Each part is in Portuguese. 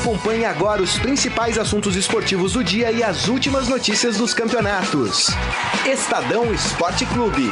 Acompanhe agora os principais assuntos esportivos do dia e as últimas notícias dos campeonatos. Estadão Esporte Clube.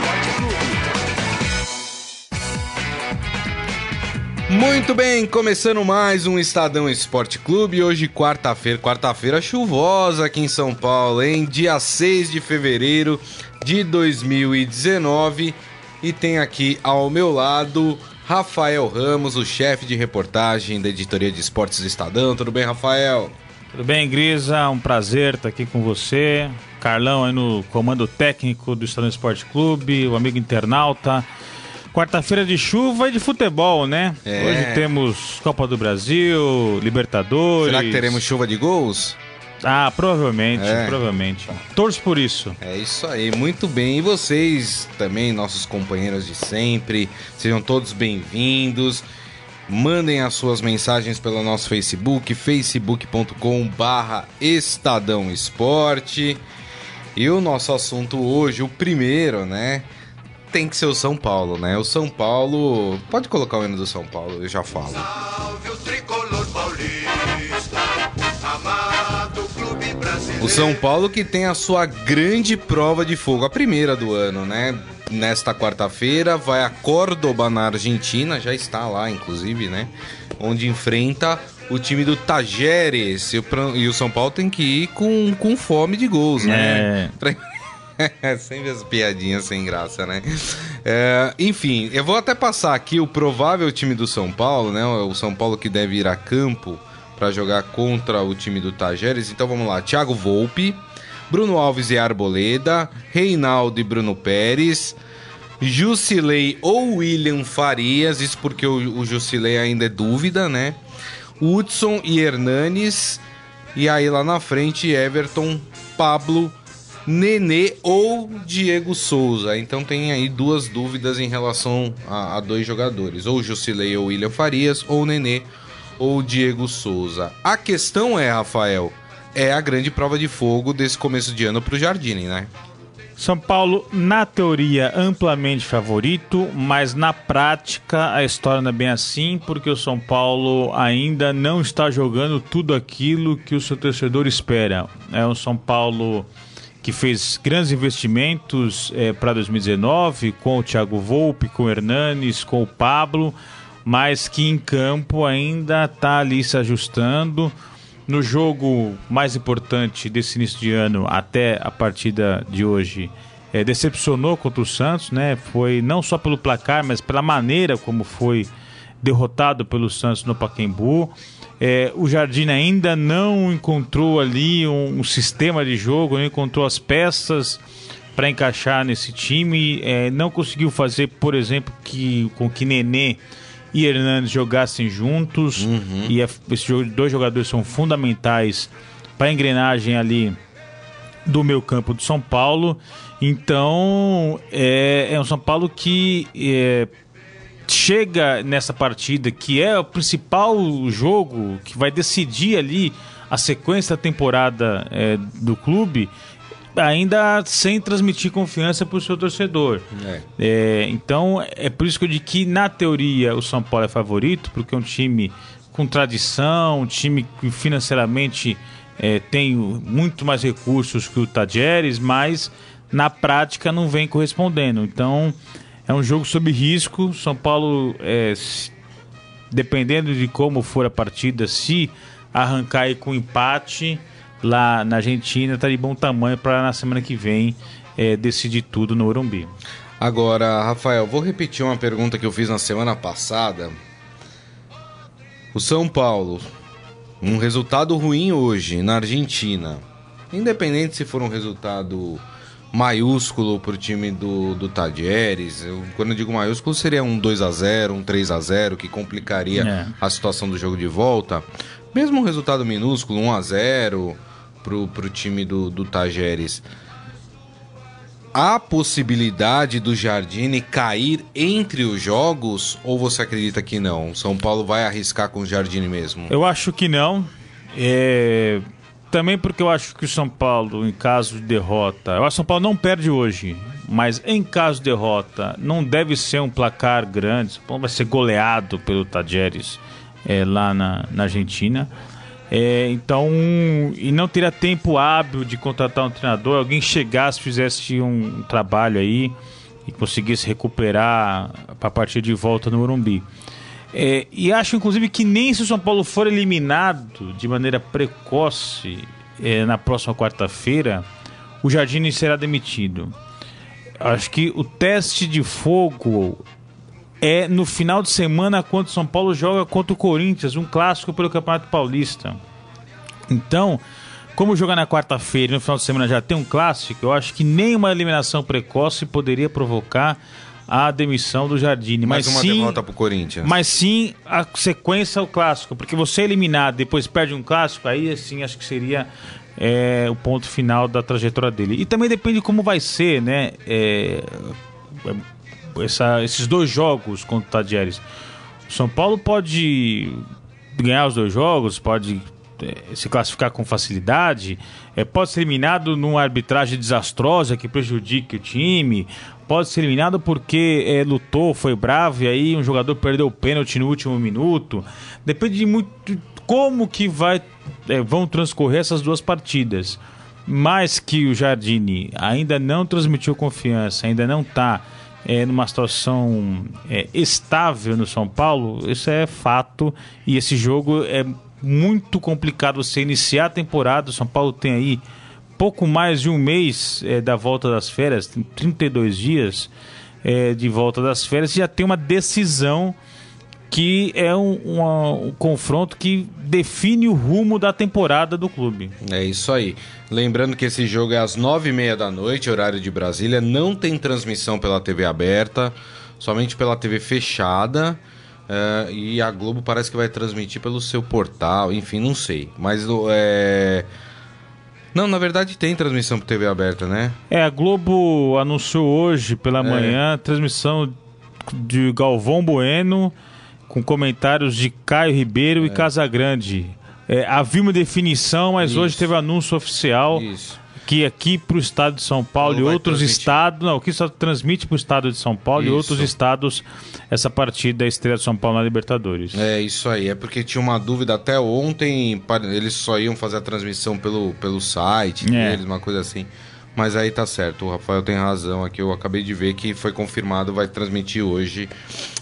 Muito bem, começando mais um Estadão Esporte Clube. Hoje, quarta-feira, quarta-feira chuvosa aqui em São Paulo, hein? Dia 6 de fevereiro de 2019. E tem aqui ao meu lado Rafael Ramos, o chefe de reportagem da editoria de esportes do Estadão. Tudo bem, Rafael? Tudo bem, Grisa? Um prazer estar aqui com você. Carlão aí no comando técnico do Estadão Esporte Clube, o amigo internauta. Quarta-feira de chuva e de futebol, né? É. Hoje temos Copa do Brasil, Libertadores. Será que teremos chuva de gols? Ah, provavelmente, é. provavelmente. Torço por isso. É isso aí, muito bem. E vocês também, nossos companheiros de sempre, sejam todos bem-vindos. Mandem as suas mensagens pelo nosso Facebook, facebook.com barra Estadão Esporte. E o nosso assunto hoje, o primeiro, né? Tem que ser o São Paulo, né? O São Paulo. Pode colocar o hino do São Paulo, eu já falo. Salve o o São Paulo que tem a sua grande prova de fogo, a primeira do ano, né? Nesta quarta-feira vai a Córdoba na Argentina, já está lá inclusive, né? Onde enfrenta o time do Tajeres. E o São Paulo tem que ir com, com fome de gols, né? É. Sempre as piadinhas sem graça, né? É, enfim, eu vou até passar aqui o provável time do São Paulo, né? O São Paulo que deve ir a campo para jogar contra o time do Tajeres. Então vamos lá: Thiago Volpe, Bruno Alves e Arboleda, Reinaldo e Bruno Pérez. Jusilei ou William Farias, isso porque o, o Jusilei ainda é dúvida, né? Hudson e Hernanes. E aí lá na frente, Everton, Pablo, Nenê ou Diego Souza. Então tem aí duas dúvidas em relação a, a dois jogadores: ou Jusilei ou William Farias, ou Nenê ou Diego Souza. A questão é, Rafael, é a grande prova de fogo desse começo de ano para o Jardine, né? São Paulo, na teoria, amplamente favorito, mas na prática a história não é bem assim, porque o São Paulo ainda não está jogando tudo aquilo que o seu torcedor espera. É um São Paulo que fez grandes investimentos é, para 2019, com o Thiago Volpe, com o Hernanes, com o Pablo mas que em campo ainda está ali se ajustando. No jogo mais importante desse início de ano, até a partida de hoje, é, decepcionou contra o Santos, né? Foi não só pelo placar, mas pela maneira como foi derrotado pelo Santos no Pacaembu. É, o Jardim ainda não encontrou ali um, um, sistema de jogo, não encontrou as peças para encaixar nesse time. É, não conseguiu fazer, por exemplo, que, com que Nenê e Hernandes jogassem juntos. Uhum. E é, esses dois jogadores são fundamentais para a engrenagem ali do meu campo do São Paulo. Então é, é um São Paulo que é, chega nessa partida que é o principal jogo que vai decidir ali a sequência da temporada é, do clube ainda sem transmitir confiança para o seu torcedor. É. É, então, é por isso que eu digo que, na teoria, o São Paulo é favorito, porque é um time com tradição, um time que financeiramente é, tem muito mais recursos que o Tajeres, mas na prática não vem correspondendo. Então, é um jogo sob risco. São Paulo, é, dependendo de como for a partida, se arrancar aí com empate lá na Argentina está de bom tamanho para na semana que vem é, decidir tudo no Urumbi. Agora, Rafael, vou repetir uma pergunta que eu fiz na semana passada. O São Paulo, um resultado ruim hoje na Argentina, independente se for um resultado maiúsculo para o time do, do Tadieres, eu, quando eu digo maiúsculo seria um 2 a 0 um 3 a 0 que complicaria é. a situação do jogo de volta. Mesmo um resultado minúsculo, 1 a 0 pro, pro time do, do Tajeres. Há possibilidade do Jardine cair entre os jogos ou você acredita que não? São Paulo vai arriscar com o Jardine mesmo? Eu acho que não. É... Também porque eu acho que o São Paulo, em caso de derrota, eu acho que o São Paulo não perde hoje, mas em caso de derrota, não deve ser um placar grande. O São Paulo vai ser goleado pelo Tajeres é, lá na, na Argentina. É, então, e não teria tempo hábil de contratar um treinador, alguém chegasse, fizesse um trabalho aí e conseguisse recuperar para partir de volta no Morumbi. É, e acho, inclusive, que nem se o São Paulo for eliminado de maneira precoce é, na próxima quarta-feira, o Jardine será demitido. Acho que o teste de fogo é no final de semana quando o São Paulo joga contra o Corinthians, um clássico pelo Campeonato Paulista. Então, como jogar na quarta-feira e no final de semana já tem um clássico, eu acho que nem uma eliminação precoce poderia provocar a demissão do Jardine. Mais mas uma sim, derrota pro Corinthians. Mas sim a sequência ao clássico, porque você eliminar depois perde um clássico, aí assim acho que seria é, o ponto final da trajetória dele. E também depende de como vai ser, né? É, essa, esses dois jogos contra o Tadieres. O São Paulo pode ganhar os dois jogos, pode é, se classificar com facilidade, é, pode ser eliminado numa arbitragem desastrosa que prejudique o time, pode ser eliminado porque é, lutou, foi bravo e aí um jogador perdeu o pênalti no último minuto. Depende de muito como que vai é, vão transcorrer essas duas partidas. Mas que o Jardine ainda não transmitiu confiança, ainda não está é, numa situação é, estável no São Paulo, isso é fato. E esse jogo é muito complicado você iniciar a temporada. O São Paulo tem aí pouco mais de um mês é, da volta das férias, tem 32 dias é, de volta das férias, e já tem uma decisão que é um, uma, um, confronto que define o rumo da temporada do clube. É isso aí. Lembrando que esse jogo é às nove e meia da noite, horário de Brasília. Não tem transmissão pela TV aberta, somente pela TV fechada. Uh, e a Globo parece que vai transmitir pelo seu portal, enfim, não sei. Mas é. Não, na verdade tem transmissão por TV aberta, né? É, a Globo anunciou hoje pela é. manhã transmissão de Galvão Bueno com comentários de Caio Ribeiro é. e Casagrande. É, havia uma definição, mas Isso. hoje teve anúncio oficial Isso. que aqui para o estado de São Paulo e outros estados, não, que só transmite para o estado de São Paulo isso. e outros estados essa partida da estreia de São Paulo na Libertadores. É isso aí, é porque tinha uma dúvida até ontem, eles só iam fazer a transmissão pelo, pelo site é. deles, uma coisa assim. Mas aí tá certo, o Rafael tem razão aqui. Eu acabei de ver que foi confirmado, vai transmitir hoje.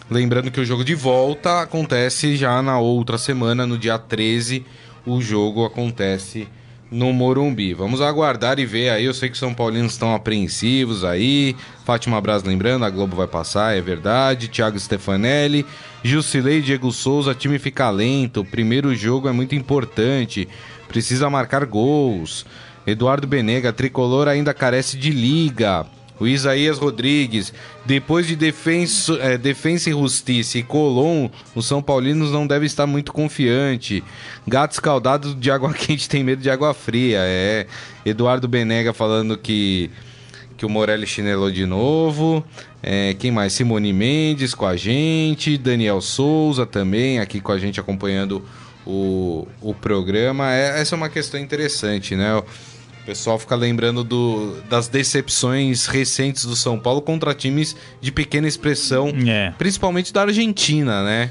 Lembrando que o jogo de volta acontece já na outra semana, no dia 13. O jogo acontece no Morumbi. Vamos aguardar e ver aí. Eu sei que os São Paulinos estão apreensivos aí. Fátima Braz lembrando, a Globo vai passar, é verdade. Thiago Stefanelli, Jusilei Diego Souza, time fica lento. O primeiro jogo é muito importante. Precisa marcar gols. Eduardo Benega, tricolor ainda carece de liga. O Isaías Rodrigues, depois de defensa, é, defensa e Justiça e Colom, os São Paulinos não devem estar muito confiante. Gato escaldado de água quente tem medo de água fria. É. Eduardo Benega falando que que o Morelli chinelou de novo. É, quem mais? Simone Mendes com a gente. Daniel Souza também aqui com a gente acompanhando o, o programa. É, essa é uma questão interessante, né? O pessoal fica lembrando do, das decepções recentes do São Paulo contra times de pequena expressão, é. principalmente da Argentina, né?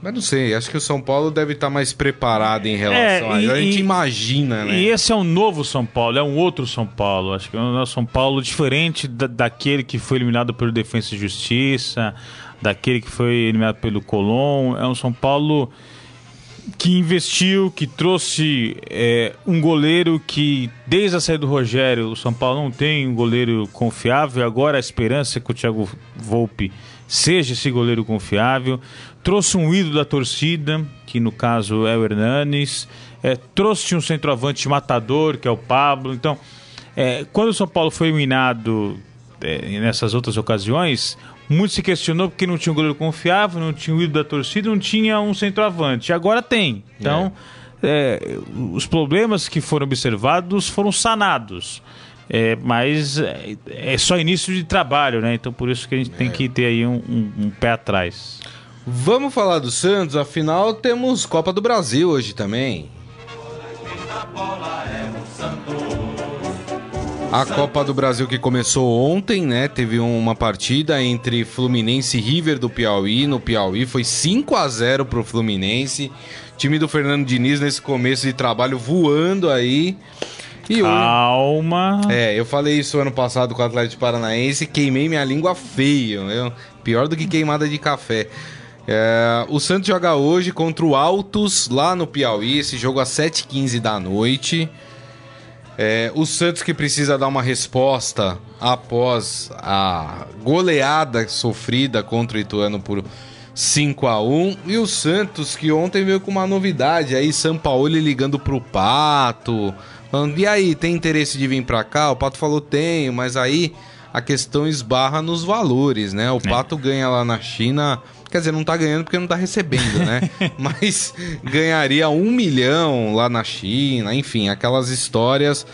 Mas não sei, acho que o São Paulo deve estar mais preparado em relação é, e, a. A gente imagina, né? E esse é um novo São Paulo, é um outro São Paulo. Acho que é um São Paulo diferente da, daquele que foi eliminado pelo Defensa e Justiça, daquele que foi eliminado pelo Colón. É um São Paulo que investiu, que trouxe é, um goleiro que, desde a saída do Rogério, o São Paulo não tem um goleiro confiável. Agora a esperança é que o Thiago Volpe seja esse goleiro confiável. Trouxe um ídolo da torcida, que no caso é o Hernanes. É, trouxe um centroavante matador, que é o Pablo. Então, é, quando o São Paulo foi eliminado é, nessas outras ocasiões, muito se questionou porque não tinha um goleiro confiável, não tinha o ídolo da torcida, não tinha um centroavante. Agora tem. Então, é. É, os problemas que foram observados foram sanados. É, mas é, é só início de trabalho, né? Então por isso que a gente tem é. que ter aí um, um, um, pé atrás. Vamos falar do Santos, afinal temos Copa do Brasil hoje também. A Copa do Brasil que começou ontem, né? Teve uma partida entre Fluminense e River do Piauí. No Piauí foi 5 a 0 pro Fluminense. Time do Fernando Diniz nesse começo de trabalho voando aí. E Calma. É, eu falei isso ano passado com o Atlético Paranaense, queimei minha língua feio, viu? pior do que queimada de café. É, o Santos joga hoje contra o Altos lá no Piauí, esse jogo às 7h15 da noite. É, o Santos que precisa dar uma resposta após a goleada sofrida contra o Ituano por 5 a 1 E o Santos que ontem veio com uma novidade aí, São Paulo ligando pro Pato. Falando, e aí, tem interesse de vir pra cá? O Pato falou, tenho, mas aí a questão esbarra nos valores, né? O é. Pato ganha lá na China Quer dizer, não tá ganhando porque não tá recebendo, né? Mas ganharia um milhão lá na China, enfim, aquelas histórias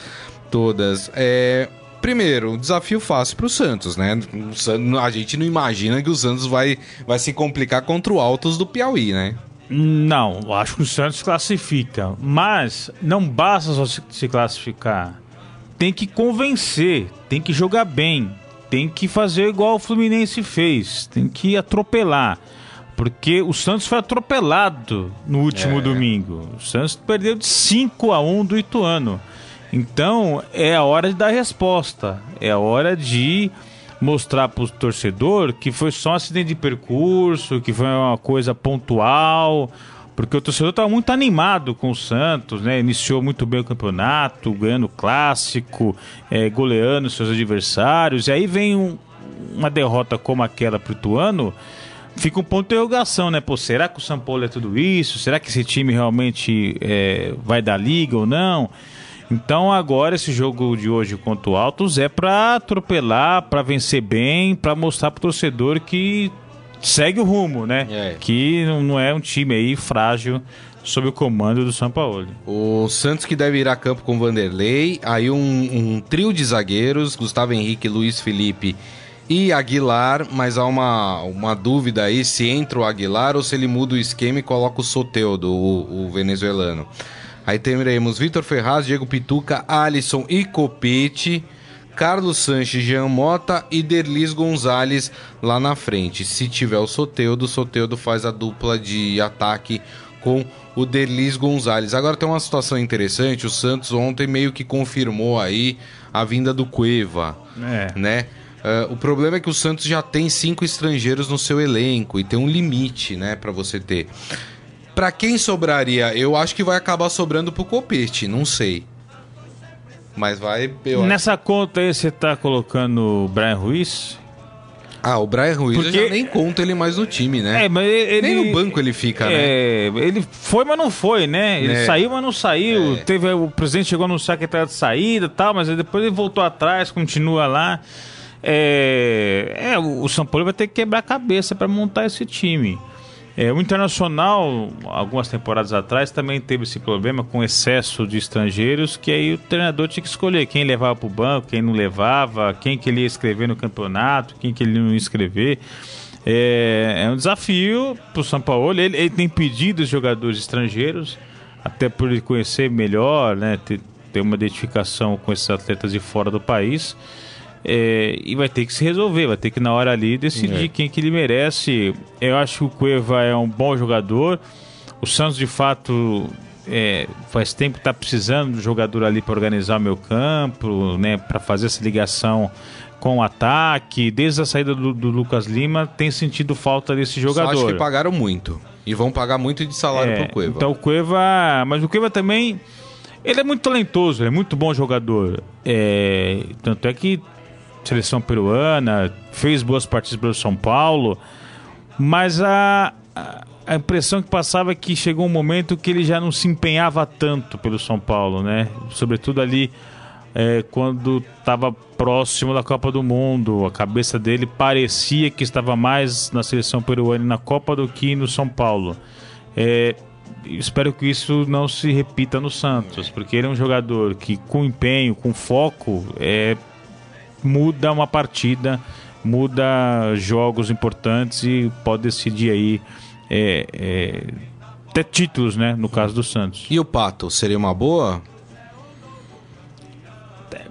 todas. É, primeiro, desafio fácil para o Santos, né? A gente não imagina que o Santos vai, vai se complicar contra o Altos do Piauí, né? Não, acho que o Santos classifica. Mas não basta só se classificar. Tem que convencer, tem que jogar bem tem que fazer igual o Fluminense fez, tem que atropelar. Porque o Santos foi atropelado no último é. domingo. O Santos perdeu de 5 a 1 do Ituano. Então é a hora de dar resposta. É a hora de mostrar para o torcedor que foi só um acidente de percurso, que foi uma coisa pontual, porque o torcedor estava muito animado com o Santos, né? Iniciou muito bem o campeonato, ganhando clássico, é, goleando seus adversários. E aí vem um, uma derrota como aquela para o Ituano, fica um ponto de interrogação, né? Pô, será que o São Paulo é tudo isso? Será que esse time realmente é, vai dar liga ou não? Então agora esse jogo de hoje contra o Altos é para atropelar, para vencer bem, para mostrar para o torcedor que segue o rumo, né? É. Que não é um time aí frágil sob o comando do São Paulo. O Santos que deve ir a campo com Vanderlei, aí um, um trio de zagueiros, Gustavo Henrique, Luiz Felipe e Aguilar, mas há uma, uma dúvida aí se entra o Aguilar ou se ele muda o esquema e coloca o Soteudo, o, o venezuelano. Aí teremos Vitor Ferraz, Diego Pituca, Alisson e Copete. Carlos Sanches, Jean Mota e Derlis Gonzalez lá na frente. Se tiver o Soteudo, o Soteudo faz a dupla de ataque com o Derlis Gonzalez. Agora tem uma situação interessante, o Santos ontem meio que confirmou aí a vinda do Cueva, é. né? Uh, o problema é que o Santos já tem cinco estrangeiros no seu elenco e tem um limite, né, para você ter. Para quem sobraria? Eu acho que vai acabar sobrando pro Copete, não sei. Mas vai. Nessa acho. conta aí você tá colocando o Brian Ruiz? Ah, o Brian Ruiz Porque... eu já nem conta ele mais no time, né? É, mas ele... Nem no banco ele fica, né? é, né? Ele foi, mas não foi, né? Ele é. saiu, mas não saiu. É. Teve, o presidente chegou a anunciar que estava de saída e tal, mas depois ele voltou atrás, continua lá. É, é, o São Paulo vai ter que quebrar a cabeça para montar esse time. É, o Internacional, algumas temporadas atrás, também teve esse problema com excesso de estrangeiros, que aí o treinador tinha que escolher quem levava para o banco, quem não levava, quem que ele ia escrever no campeonato, quem que ele não ia escrever. É, é um desafio para o São Paulo. Ele, ele, tem pedido os jogadores estrangeiros, até por ele conhecer melhor, né, ter, ter uma identificação com esses atletas de fora do país. É, e vai ter que se resolver, vai ter que na hora ali decidir é. quem que ele merece. Eu acho que o Cueva é um bom jogador. O Santos de fato é, faz tempo que está precisando de jogador ali para organizar o meu campo, né, para fazer essa ligação com o ataque. Desde a saída do, do, Lucas Lima tem sentido falta desse jogador. Só acho que pagaram muito e vão pagar muito de salário é, pro Cueva. Então o Cueva, mas o Cueva também ele é muito talentoso, é muito bom jogador. É, tanto é que seleção peruana, fez boas partidas pelo São Paulo, mas a, a impressão que passava é que chegou um momento que ele já não se empenhava tanto pelo São Paulo, né? Sobretudo ali é, quando estava próximo da Copa do Mundo, a cabeça dele parecia que estava mais na seleção peruana na Copa do que no São Paulo. É, espero que isso não se repita no Santos, porque ele é um jogador que com empenho, com foco, é, muda uma partida, muda jogos importantes e pode decidir aí é, é, até títulos, né? No caso do Santos. E o Pato, seria uma boa?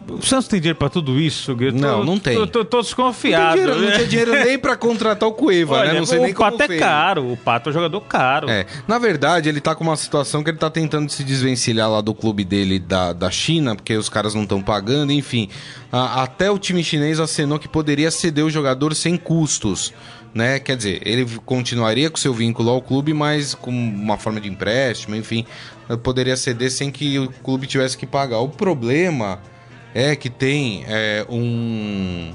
O Santos tem dinheiro pra tudo isso, Guilherme? Não, não tem. Tô, tô, tô desconfiado. Não, tinha dinheiro nem pra contratar o Cueva, Olha, né? Não sei o nem como Pato é fez. caro. O Pato é um jogador caro. É, na verdade, ele tá com uma situação que ele tá tentando se desvencilhar lá do clube dele da, da China, porque os caras não estão pagando, enfim. A- até o time chinês acenou que poderia ceder o jogador sem custos. Né? Quer dizer, ele continuaria com seu vínculo ao clube, mas com uma forma de empréstimo, enfim, poderia ceder sem que o clube tivesse que pagar. O problema é que tem é, um.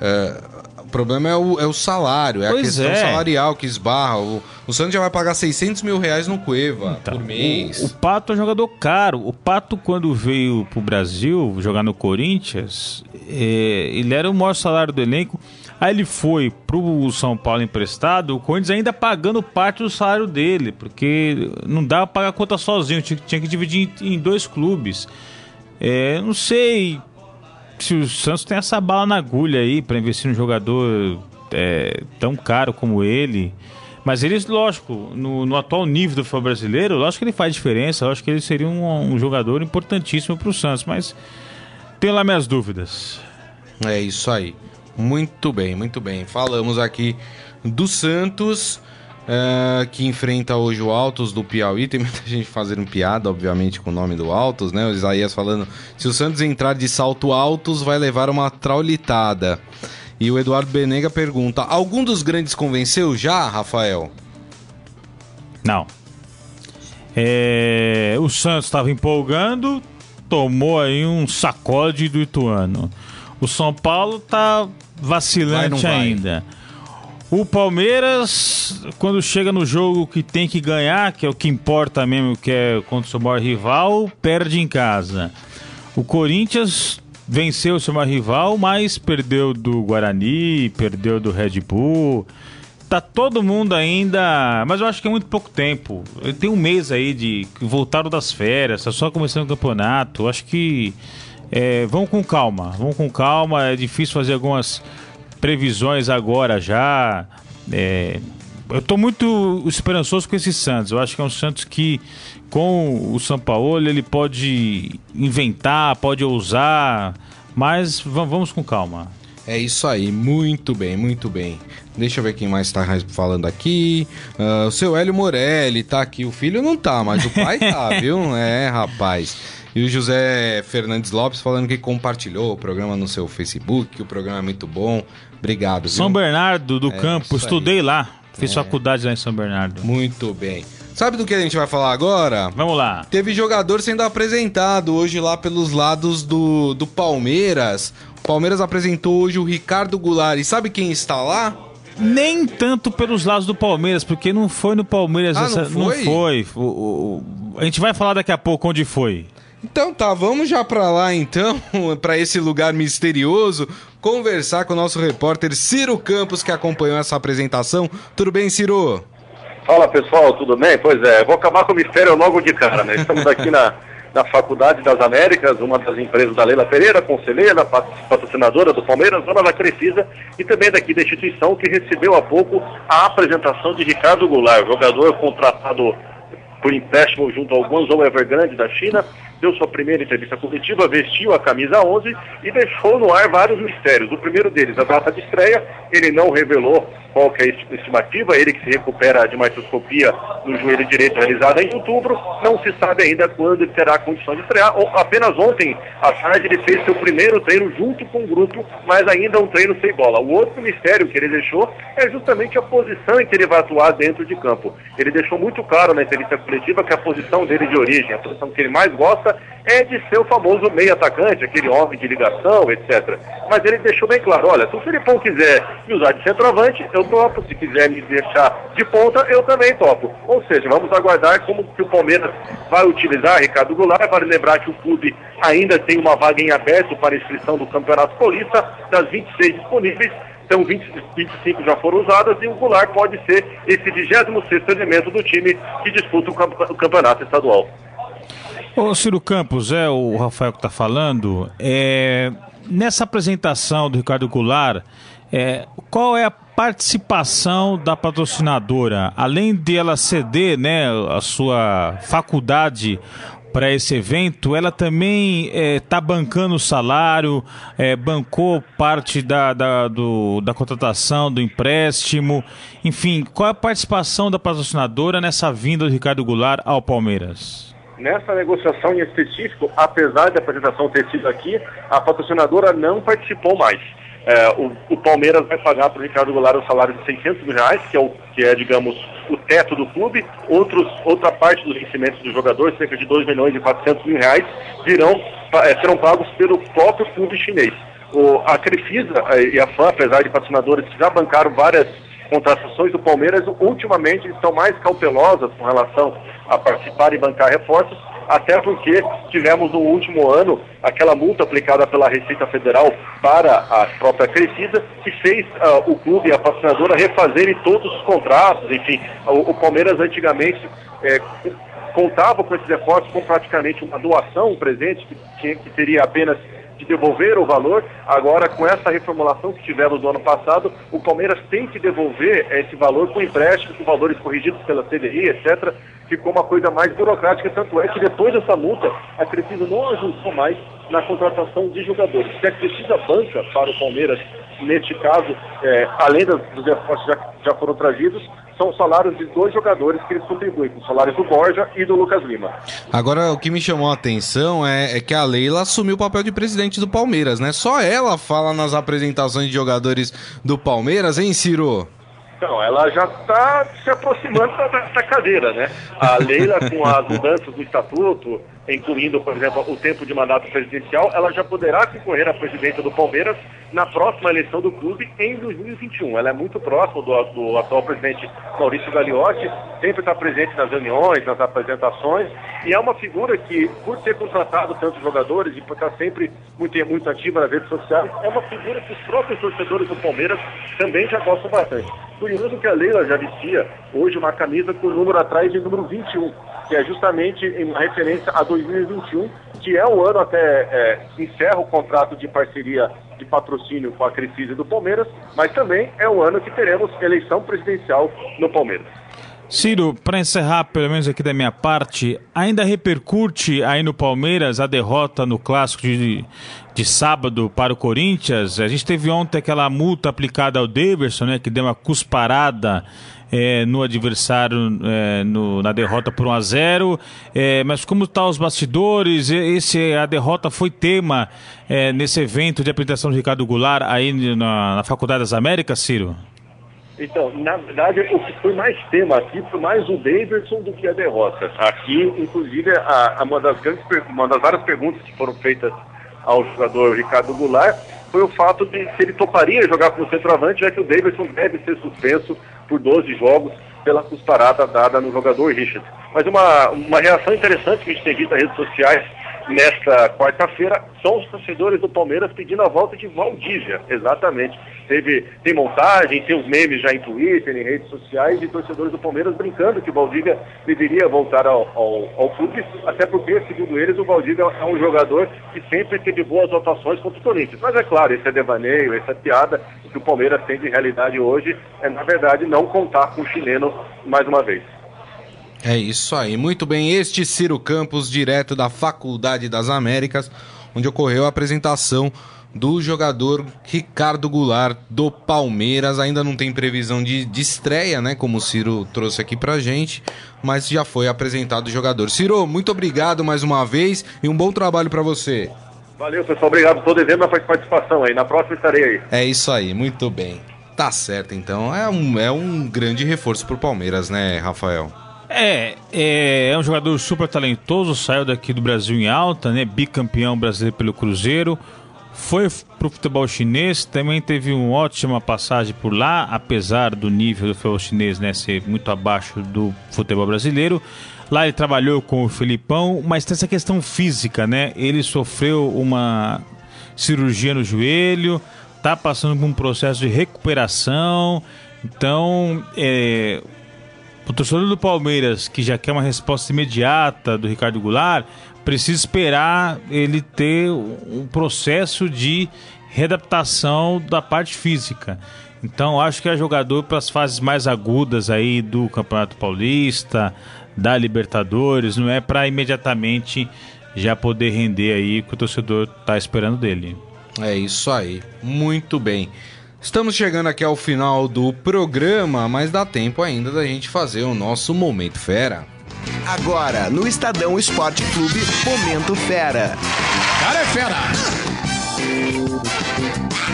é, o problema é o, é o salário, é Pois a questão é. salarial que esbarra. O, o Santos já vai pagar 600 mil reais no Cueva Então, por mês. O, o Pato é um jogador caro. O Pato, quando veio pro Brasil jogar no Corinthians, é, ele era o maior salário do elenco. Aí ele foi pro São Paulo emprestado, o Corinthians ainda pagando parte do salário dele, porque não dava pra pagar a conta sozinho, tinha, tinha que dividir em, em dois clubes. É, não sei se o Santos tem essa bala na agulha aí pra investir num jogador é, tão caro como ele. Mas ele, lógico, no, no atual nível do futebol brasileiro, lógico que ele faz diferença, lógico que ele seria um, um jogador importantíssimo pro Santos, mas tenho lá minhas dúvidas. É isso aí. Muito bem, muito bem. Falamos aqui do Santos, eh, que enfrenta hoje o Altos do Piauí. Tem muita gente fazendo piada, obviamente, com o nome do Altos, né? O Isaías falando: se o Santos entrar de salto altos, vai levar uma traulitada. E o Eduardo Benega pergunta: algum dos grandes convenceu já, Rafael? Não. É, o Santos estava empolgando, tomou aí um sacode do Ituano. O São Paulo tá Vai, vacilante vai? ainda. O Palmeiras, quando chega no jogo que tem que ganhar, que é o que importa mesmo, que é contra o seu maior rival, perde em casa. O Corinthians venceu o seu maior rival, mas perdeu do Guarani, perdeu do Red Bull. Tá todo mundo ainda. Mas eu acho que é muito pouco tempo. Tem um mês aí de. Voltaram das férias, tá só começando o campeonato. Eu acho que. É, vão com calma, vão com calma. É difícil fazer algumas previsões agora já. É, eu tô muito esperançoso com esse Santos. Eu acho que é um Santos que, com o São Paulo, ele pode inventar, pode ousar. Mas va- vamos com calma. É isso aí, muito bem, muito bem. Deixa eu ver quem mais tá falando aqui. Ah, o seu Hélio Morelli tá aqui. O filho não tá, mas o pai tá, viu? É, rapaz. E o José Fernandes Lopes falando que compartilhou o programa no seu Facebook, que o programa é muito bom. Obrigado, viu? São Bernardo do É, Campo, estudei lá. Fiz É. faculdade lá em São Bernardo. Muito bem. Sabe do que a gente vai falar agora? Vamos lá. Teve jogador sendo apresentado hoje lá pelos lados do, do Palmeiras. O Palmeiras apresentou hoje o Ricardo Goulart. E sabe quem está lá? Nem tanto pelos lados do Palmeiras, porque não foi no Palmeiras. Ah, não essa- foi? foi. O- o- o- a gente vai falar daqui a pouco onde foi. Então tá, vamos já pra lá então, pra esse lugar misterioso, conversar com o nosso repórter Ciro Campos que acompanhou essa apresentação. Tudo bem, Ciro? Fala pessoal, tudo bem? Pois é, vou acabar com o mistério logo de cara, né? Estamos aqui na, na Faculdade das Américas, uma das empresas da Leila Pereira, conselheira, pat- patrocinadora do Palmeiras, dona da Crefisa e também daqui da instituição que recebeu há pouco a apresentação de Ricardo Goulart, jogador contratado por empréstimo junto ao Guangzhou Evergrande da China, deu sua primeira entrevista coletiva, vestiu a camisa 11 e deixou no ar vários mistérios. O primeiro deles, a data de estreia, ele não revelou qual que é a esti- estimativa, ele que se recupera de uma artroscopia no joelho direito realizada em outubro, não se sabe ainda quando ele terá condição de estrear. Apenas ontem, à tarde, ele fez seu primeiro treino junto com o grupo, mas ainda um treino sem bola. O outro mistério que ele deixou é justamente a posição em que ele vai atuar dentro de campo. Ele deixou muito claro na entrevista coletiva que a posição dele de origem, a posição que ele mais gosta, é de ser o famoso meio atacante, aquele homem de ligação, etc. Mas ele deixou bem claro, olha, se o Filipão quiser me usar de centroavante, eu topo. Se quiser me deixar de ponta, eu também topo. Ou seja, vamos aguardar como que o Palmeiras vai utilizar Ricardo Goulart. Vale lembrar que o clube ainda tem uma vaga em aberto para inscrição do Campeonato Paulista, das 26 disponíveis. Então 20, 25 já foram usadas e o Goulart pode ser esse 26º elemento do time que disputa o camp- o campeonato estadual. Ô Ciro Campos, é o Rafael que está falando. É, nessa apresentação do Ricardo Goulart, é, qual é a participação da patrocinadora? Além de ela ceder né, a sua faculdade para esse evento, ela também está é, bancando o salário, é, bancou parte da, da, do, da contratação, do empréstimo, enfim, qual é a participação da patrocinadora nessa vinda do Ricardo Goulart ao Palmeiras? Nessa negociação em específico, apesar da apresentação ter sido aqui, a patrocinadora não participou mais. É, o, o, Palmeiras vai pagar para o Ricardo Goulart o salário de 600 mil reais, que é, o, que é, digamos, o teto do clube. Outros, outra parte dos vencimentos dos jogadores, cerca de 2 milhões e 400 mil reais, virão, é, serão pagos pelo próprio clube chinês. O, a Crefisa e a FAM, apesar de patrocinadores que já bancaram várias contratações do Palmeiras, ultimamente estão mais cautelosas com relação a participar e bancar reforços, até porque tivemos no último ano aquela multa aplicada pela Receita Federal para a própria Crescida, que fez uh, o clube e a patrocinadora refazerem todos os contratos, enfim, o, o Palmeiras antigamente é, contava com esses reforços com praticamente uma doação, um presente, que, tinha, que teria apenas de devolver o valor. Agora, com essa reformulação que tivemos no ano passado, o Palmeiras tem que devolver esse valor com empréstimo, com valores corrigidos pela CDI, etc. Ficou uma coisa mais burocrática, tanto é que depois dessa multa, a Crefisa não ajudou mais na contratação de jogadores. Se a Crefisa banca para o Palmeiras, neste caso, é, além dos reforços já, já foram trazidos, são os salários de dois jogadores que eles contribuem, os salários do Borja e do Lucas Lima. Agora, o que me chamou a atenção é, é, que a Leila assumiu o papel de presidente do Palmeiras, né? Só ela fala nas apresentações de jogadores do Palmeiras, hein, Ciro? Então, ela já está se aproximando da, da cadeira, né? A Leila, com as mudanças do estatuto, incluindo, por exemplo, o tempo de mandato presidencial, ela já poderá concorrer à presidência do Palmeiras na próxima eleição do clube em 2021. Ela é muito próxima do, do atual presidente Maurício Gagliotti, sempre está presente nas reuniões, nas apresentações, e é uma figura que, por ter contratado tantos jogadores e por estar sempre muito, muito ativa nas redes sociais, é uma figura que os próprios torcedores do Palmeiras também já gostam bastante. Curioso que a Leila já vestia hoje uma camisa com o número atrás de número 21, que é justamente em referência a 2021, que é o ano até é, encerra o contrato de parceria de patrocínio com a Crefisa do Palmeiras, mas também é o ano que teremos eleição presidencial no Palmeiras. Ciro, para encerrar, pelo menos aqui da minha parte, ainda repercute aí no Palmeiras a derrota no clássico de, de sábado para o Corinthians? A gente teve ontem aquela multa aplicada ao Davidson, né, que deu uma cusparada é, no adversário é, no, na derrota por 1 a 0 é, mas como estão tá os bastidores? Esse, a derrota foi tema é, nesse evento de apresentação de Ricardo Goulart aí na, na Faculdade das Américas, Ciro? Então, na verdade, o que foi mais tema aqui foi mais o Davidson do que a derrota. Aqui, inclusive, a, a uma, das grandes, uma das várias perguntas que foram feitas ao jogador Ricardo Goulart foi o fato de se ele toparia jogar como centroavante, já que o Davidson deve ser suspenso por 12 jogos pela cusparada dada no jogador Richard. Mas uma, uma reação interessante que a gente tem visto nas redes sociais nesta quarta-feira são os torcedores do Palmeiras pedindo a volta de Valdívia, exatamente. Teve, tem montagem, tem os memes já em Twitter, em redes sociais, e torcedores do Palmeiras brincando que o Valdívia deveria voltar ao, ao, ao clube, até porque, segundo eles, o Valdívia é um jogador que sempre teve boas atuações contra o Corinthians. Mas é claro, esse é devaneio, essa é piada que o Palmeiras tem de realidade hoje é, na verdade, não contar com o chileno mais uma vez. É isso aí. Muito bem, este Ciro Campos, direto da Faculdade das Américas, onde ocorreu a apresentação do jogador Ricardo Goulart do Palmeiras. Ainda não tem previsão de, de estreia, né? Como o Ciro trouxe aqui pra gente, mas já foi apresentado o jogador. Ciro, muito obrigado mais uma vez e um bom trabalho para você. Valeu, pessoal. Obrigado. Estou devendo a participação aí. Na próxima estarei aí. É isso aí, muito bem. Tá certo, então. É um, é um grande reforço pro Palmeiras, né, Rafael? É, é, é um jogador super talentoso, saiu daqui do Brasil em alta, né? Bicampeão brasileiro pelo Cruzeiro. Foi pro futebol chinês, também teve uma ótima passagem por lá, apesar do nível do futebol chinês né, ser muito abaixo do futebol brasileiro. Lá ele trabalhou com o Felipão, mas tem essa questão física, né? Ele sofreu uma cirurgia no joelho, tá passando por um processo de recuperação. Então, é, o torcedor do Palmeiras, que já quer uma resposta imediata do Ricardo Goulart, precisa esperar ele ter um processo de readaptação da parte física. Então acho que é jogador para as fases mais agudas aí do Campeonato Paulista, da Libertadores, não é para imediatamente já poder render aí o que o torcedor tá esperando dele. É isso aí. Muito bem. Estamos chegando aqui ao final do programa, mas dá tempo ainda da gente fazer o nosso Momento Fera. Agora, no Estadão Esporte Clube, Momento Fera. Cara é fera!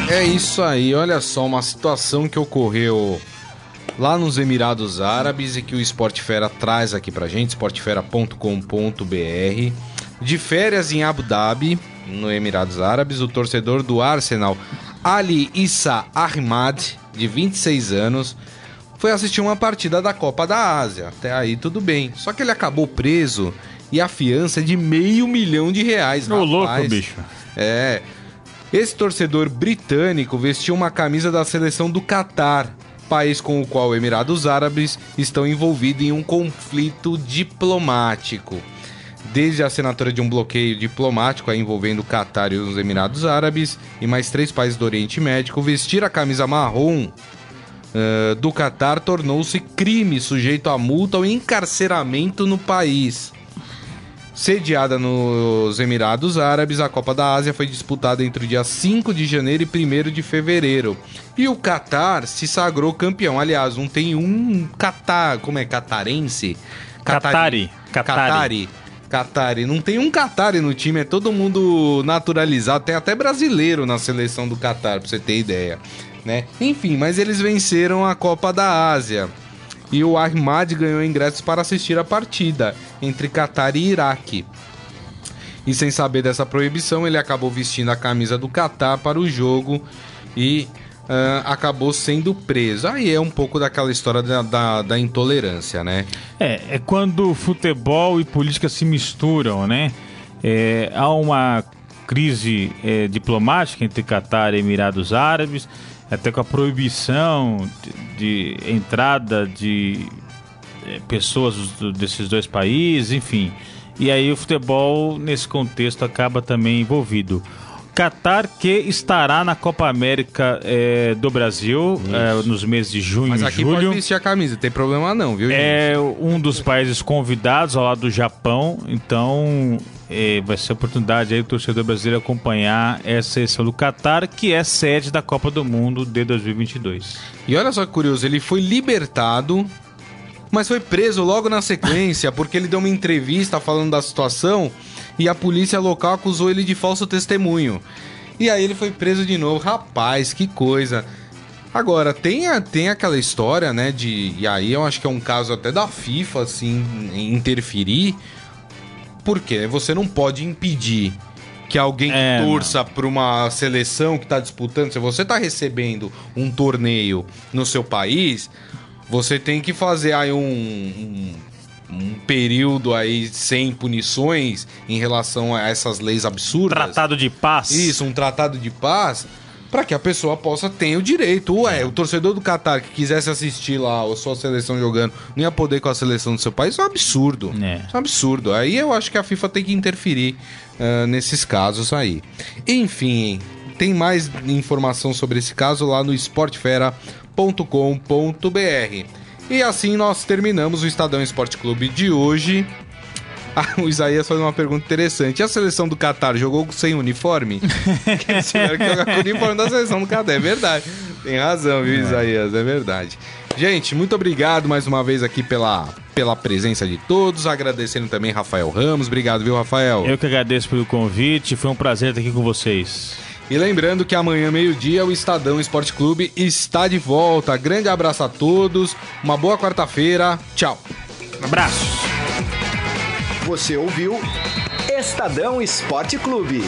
É isso aí, olha só, uma situação que ocorreu lá nos Emirados Árabes e que o Esporte Fera traz aqui pra gente, esportefera.com.br. De férias em Abu Dhabi, no Emirados Árabes, o torcedor do Arsenal, Ali Issa Ahmad, de 26 anos, foi assistir uma partida da Copa da Ásia. Até aí tudo bem. Só que ele acabou preso e a fiança é de meio milhão de reais. Ô, louco, bicho. É. Esse torcedor britânico vestiu uma camisa da seleção do Catar, país com o qual Emirados Árabes estão envolvidos em um conflito diplomático. Desde a assinatura de um bloqueio diplomático envolvendo o Catar e os Emirados Árabes e mais três países do Oriente Médio, vestir a camisa marrom uh, do Catar tornou-se crime sujeito a multa ou encarceramento no país. Sediada nos Emirados Árabes, a Copa da Ásia foi disputada entre o dia 5 de janeiro e 1 de fevereiro. E o Catar se sagrou campeão. Aliás, não tem um Catar, como é? Catarense? Catari. Catari. Catari. Não tem um Catari no time, é todo mundo naturalizado. Tem até brasileiro na seleção do Catar, pra você ter ideia. Né? Enfim, mas eles venceram a Copa da Ásia e o Ahmad ganhou ingressos para assistir a partida entre Catar e Iraque. E sem saber dessa proibição, ele acabou vestindo a camisa do Catar para o jogo e uh, acabou sendo preso. Aí é um pouco daquela história da, da, da, intolerância, né? É, é quando futebol e política se misturam, né? É, há uma crise é, diplomática entre Catar e Emirados Árabes até com a proibição de, de entrada de é, pessoas desses dois países, enfim. E aí o futebol, nesse contexto, acaba também envolvido. Qatar que estará na Copa América é, do Brasil é, nos meses de junho Mas e aqui julho. pode vestir a camisa, tem problema não, viu? É gente? um dos países convidados ao lado do Japão, então é, vai ser a oportunidade aí do torcedor brasileiro acompanhar essa seleção do Qatar, que é sede da Copa do Mundo de 2022. E olha só que curioso, ele foi libertado, mas foi preso logo na sequência, porque ele deu uma entrevista falando da situação e a polícia local acusou ele de falso testemunho. E aí ele foi preso de novo. Rapaz, que coisa. Agora, tem, a, tem aquela história, né, de... E aí eu acho que é um caso até da FIFA, assim, interferir porque você não pode impedir que alguém é, torça para uma seleção que está disputando. Se você está recebendo um torneio no seu país, você tem que fazer aí um, um, um, período aí sem punições em relação a essas leis absurdas. Tratado de paz. Isso, um tratado de paz para que a pessoa possa ter o direito. Ué, o torcedor do Qatar que quisesse assistir lá a sua seleção jogando, não ia poder com a seleção do seu país, isso é um absurdo. É. Isso é um absurdo. Aí eu acho que a FIFA tem que interferir uh, nesses casos aí. Enfim, tem mais informação sobre esse caso lá no esportefera.com.br. E assim nós terminamos o Estadão Esporte Clube de hoje. Ah, o Isaías faz uma pergunta interessante. E a seleção do Qatar jogou sem uniforme? eles tiveram que jogar com o uniforme da seleção do Qatar. É verdade. Tem razão, viu, é. Isaías? É verdade. Gente, muito obrigado mais uma vez aqui pela, pela presença de todos. Agradecendo também Rafael Ramos. Obrigado, viu, Rafael? Eu que agradeço pelo convite. Foi um prazer estar aqui com vocês. E lembrando que amanhã, meio-dia, o Estadão Esporte Clube está de volta. Grande abraço a todos. Uma boa quarta-feira. Tchau. Um abraço. Você ouviu Estadão Esporte Clube.